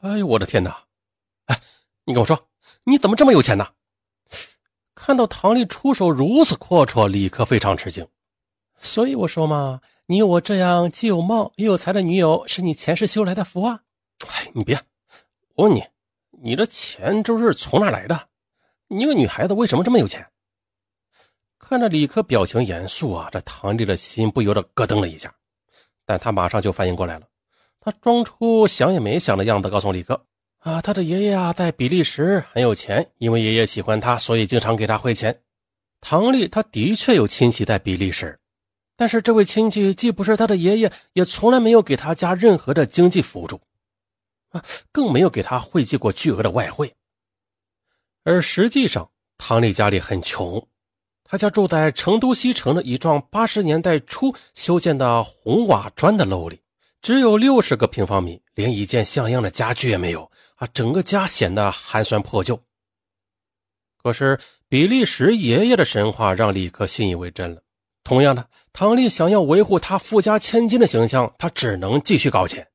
哎呦，我的天哪！哎，你跟我说，你怎么这么有钱呢？看到唐丽出手如此阔绰，李克非常吃惊。所以我说嘛，你有我这样既有貌又有才的女友，是你前世修来的福啊！哎，你别，我问你，你的钱都是从哪来的？你一个女孩子为什么这么有钱？看着李克表情严肃啊，这唐丽的心不由得咯噔了一下，但她马上就反应过来了。他装出想也没想的样子，告诉李哥：“啊，他的爷爷啊，在比利时很有钱，因为爷爷喜欢他，所以经常给他汇钱。”唐丽他的确有亲戚在比利时，但是这位亲戚既不是他的爷爷，也从来没有给他家任何的经济辅助，啊，更没有给他汇寄过巨额的外汇。而实际上，唐丽家里很穷，他家住在成都西城的一幢八十年代初修建的红瓦砖的楼里。只有六十个平方米，连一件像样的家具也没有啊！整个家显得寒酸破旧。可是比利时爷爷的神话让李克信以为真了。同样的，唐丽想要维护他富家千金的形象，他只能继续搞钱。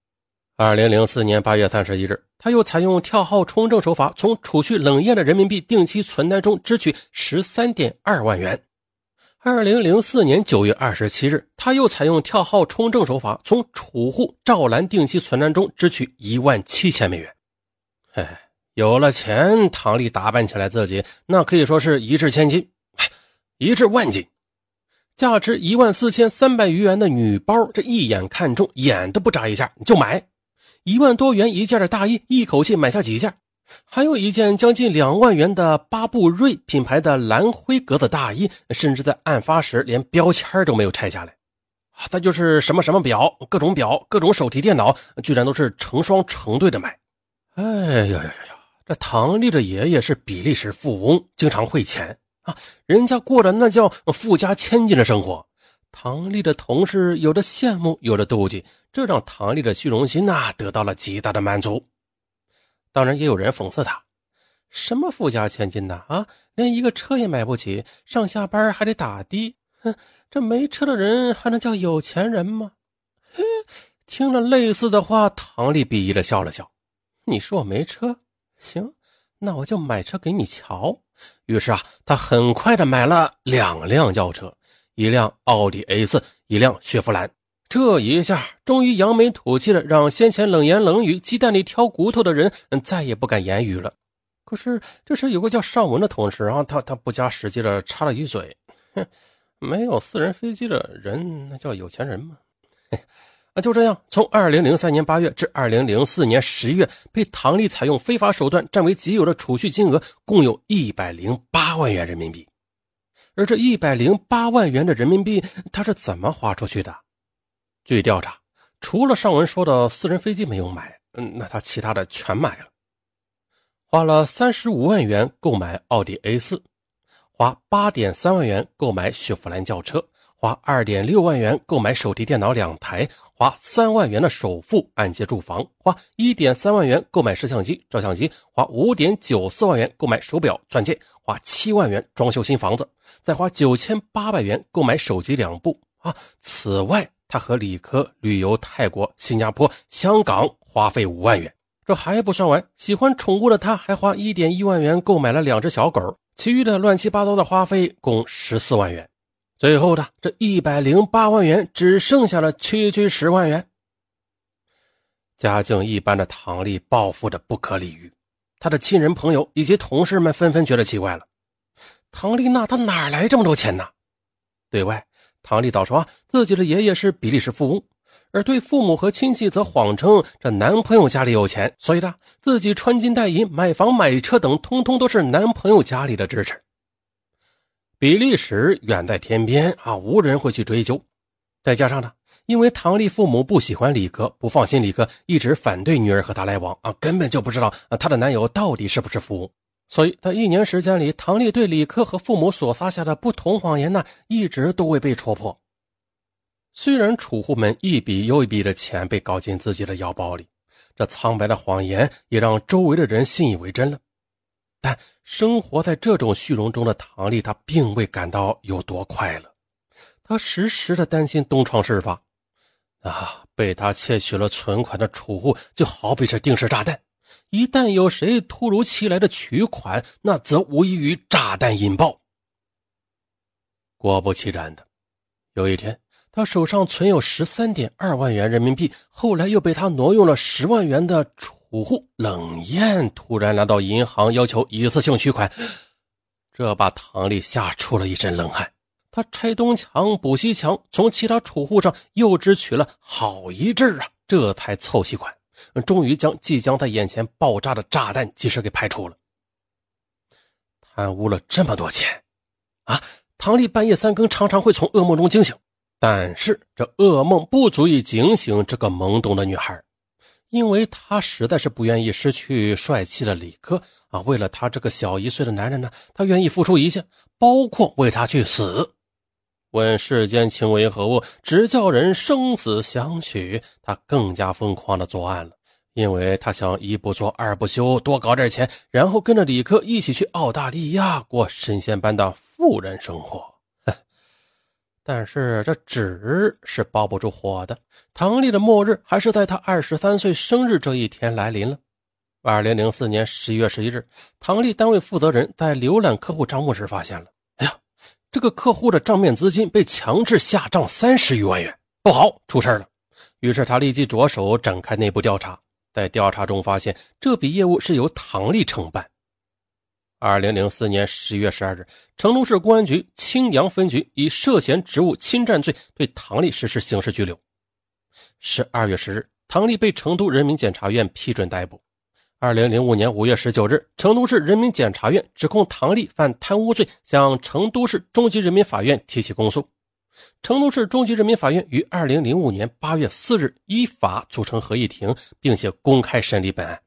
二零零四年八月三十一日，他又采用跳号充证手法，从储蓄冷艳的人民币定期存单中支取十三点二万元。二零零四年九月二十七日，他又采用跳号充证手法，从储户赵兰定期存单中支取一万七千美元。嘿，有了钱，唐丽打扮起来自己那可以说是一掷千金，一掷万金。价值一万四千三百余元的女包，这一眼看中，眼都不眨一下就买。一万多元一件的大衣，一口气买下几件。还有一件将近两万元的巴布瑞品牌的蓝灰格子大衣，甚至在案发时连标签都没有拆下来。再就是什么什么表，各种表，各种手提电脑，居然都是成双成对的买。哎呀呀呀呀！这唐丽的爷爷是比利时富翁，经常汇钱啊，人家过的那叫富家千金的生活。唐丽的同事有的羡慕，有的妒忌，这让唐丽的虚荣心呐得到了极大的满足。当然，也有人讽刺他：“什么富家千金呐？啊，连一个车也买不起，上下班还得打的。哼，这没车的人还能叫有钱人吗？”嘿，听了类似的话，唐丽鄙夷的笑了笑：“你说我没车，行，那我就买车给你瞧。”于是啊，他很快的买了两辆轿车，一辆奥迪 A 四，一辆雪佛兰。这一下终于扬眉吐气了，让先前冷言冷语、鸡蛋里挑骨头的人再也不敢言语了。可是这时有个叫尚文的同事啊，他他不加实际的插了一嘴：“哼，没有私人飞机的人，那叫有钱人吗？”啊，就这样，从二零零三年八月至二零零四年十月，被唐丽采用非法手段占为己有的储蓄金额共有一百零八万元人民币。而这一百零八万元的人民币，他是怎么花出去的？据调查，除了上文说的私人飞机没有买，嗯，那他其他的全买了。花了三十五万元购买奥迪 A 四，花八点三万元购买雪佛兰轿车，花二点六万元购买手提电脑两台，花三万元的首付按揭住房，花一点三万元购买摄像机、照相机，花五点九四万元购买手表、钻戒，花七万元装修新房子，再花九千八百元购买手机两部啊！此外，他和李科旅游泰国、新加坡、香港，花费五万元。这还不算完，喜欢宠物的他还花一点一万元购买了两只小狗，其余的乱七八糟的花费共十四万元。最后的这一百零八万元，只剩下了区区十万元。家境一般的唐丽暴富的不可理喻，他的亲人朋友以及同事们纷纷觉得奇怪了：唐丽娜她哪来这么多钱呢？对外。唐丽倒说啊自己的爷爷是比利时富翁，而对父母和亲戚则谎称这男朋友家里有钱，所以呢，自己穿金戴银、买房买车等，通通都是男朋友家里的支持。比利时远在天边啊，无人会去追究。再加上呢，因为唐丽父母不喜欢李哥，不放心李哥，一直反对女儿和他来往啊，根本就不知道啊，她的男友到底是不是富翁。所以，在一年时间里，唐丽对李克和父母所撒下的不同谎言呢，一直都未被戳破。虽然储户们一笔又一笔的钱被搞进自己的腰包里，这苍白的谎言也让周围的人信以为真了。但生活在这种虚荣中的唐丽，她并未感到有多快乐。她时时的担心东窗事发，啊，被他窃取了存款的储户就好比是定时炸弹。一旦有谁突如其来的取款，那则无异于炸弹引爆。果不其然的，有一天，他手上存有十三点二万元人民币，后来又被他挪用了十万元的储户冷艳突然来到银行，要求一次性取款，这把唐丽吓出了一身冷汗。他拆东墙补西墙，从其他储户上又支取了好一阵啊，这才凑齐款，终于将即将在眼前爆炸的炸弹及时给排除了。贪污了这么多钱，啊！唐丽半夜三更常常会从噩梦中惊醒，但是这噩梦不足以警醒这个懵懂的女孩，因为她实在是不愿意失去帅气的李克啊！为了他这个小一岁的男人呢，她愿意付出一切，包括为他去死。问世间情为何物，只叫人生死相许。他更加疯狂的作案了，因为他想一不做二不休，多搞点钱，然后跟着李克一起去澳大利亚过神仙般的。富人生活，但是这纸是包不住火的。唐丽的末日还是在她二十三岁生日这一天来临了。二零零四年十一月十一日，唐丽单位负责人在浏览客户账目时发现了，这个客户的账面资金被强制下账三十余万元，不好，出事了。于是他立即着手展开内部调查，在调查中发现这笔业务是由唐丽承办。二零零四年十月十二日，成都市公安局青阳分局以涉嫌职务侵占罪对唐丽实施刑事拘留。十二月十日，唐丽被成都人民检察院批准逮捕。二零零五年五月十九日，成都市人民检察院指控唐丽犯贪污罪，向成都市中级人民法院提起公诉。成都市中级人民法院于二零零五年八月四日依法组成合议庭，并且公开审理本案。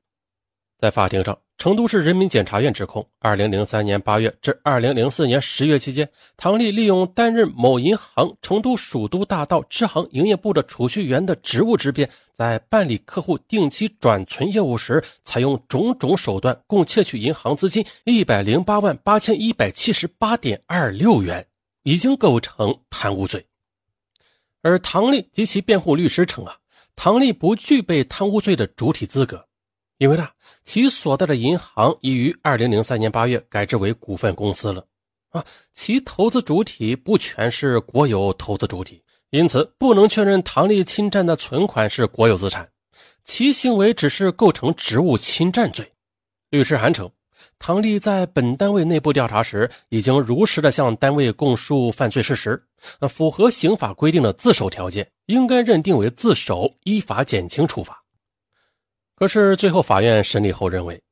在法庭上。成都市人民检察院指控，二零零三年八月至二零零四年十月期间，唐丽利用担任某银行成都蜀都大道支行营业部的储蓄员的职务之便，在办理客户定期转存业务时，采用种种手段，共窃取银行资金一百零八万八千一百七十八点二六元，已经构成贪污罪。而唐丽及其辩护律师称啊，唐丽不具备贪污罪的主体资格。因为呢，其所在的银行已于二零零三年八月改制为股份公司了，啊，其投资主体不全是国有投资主体，因此不能确认唐丽侵占的存款是国有资产，其行为只是构成职务侵占罪。律师函称，唐丽在本单位内部调查时，已经如实的向单位供述犯罪事实，符合刑法规定的自首条件，应该认定为自首，依法减轻处罚。可是最后，法院审理后认为，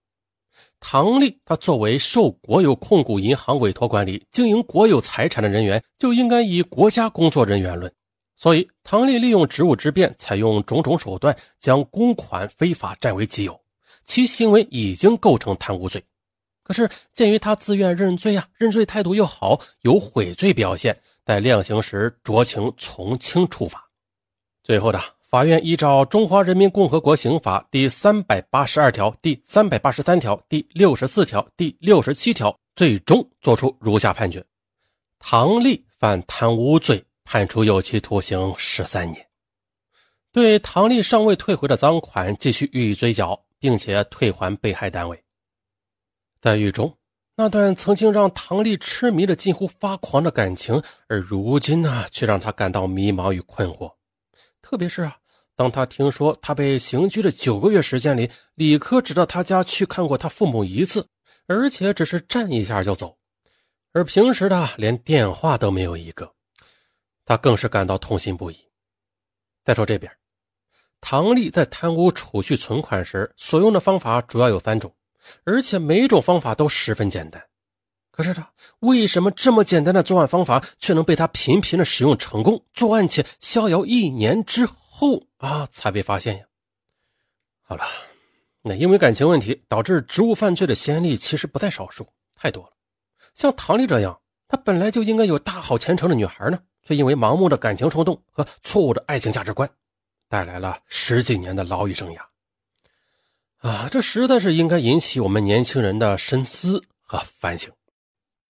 唐丽他作为受国有控股银行委托管理、经营国有财产的人员，就应该以国家工作人员论。所以，唐丽利用职务之便，采用种种手段，将公款非法占为己有，其行为已经构成贪污罪。可是，鉴于他自愿认罪啊，认罪态度又好，有悔罪表现，在量刑时酌情从轻处罚。最后的。法院依照《中华人民共和国刑法》第三百八十二条、第三百八十三条、第六十四条、第六十七条，最终作出如下判决：唐丽犯贪污罪，判处有期徒刑十三年。对唐丽尚未退回的赃款继续予以追缴，并且退还被害单位。在狱中，那段曾经让唐丽痴迷的近乎发狂的感情，而如今呢，却让他感到迷茫与困惑。特别是啊，当他听说他被刑拘的九个月时间里，李科只到他家去看过他父母一次，而且只是站一下就走，而平时的连电话都没有一个，他更是感到痛心不已。再说这边，唐丽在贪污储蓄存款时所用的方法主要有三种，而且每种方法都十分简单。可是他为什么这么简单的作案方法，却能被他频频的使用成功？作案且逍遥一年之后啊，才被发现呀。好了，那因为感情问题导致职务犯罪的先例其实不在少数，太多了。像唐丽这样，她本来就应该有大好前程的女孩呢，却因为盲目的感情冲动和错误的爱情价值观，带来了十几年的牢狱生涯。啊，这实在是应该引起我们年轻人的深思和反省。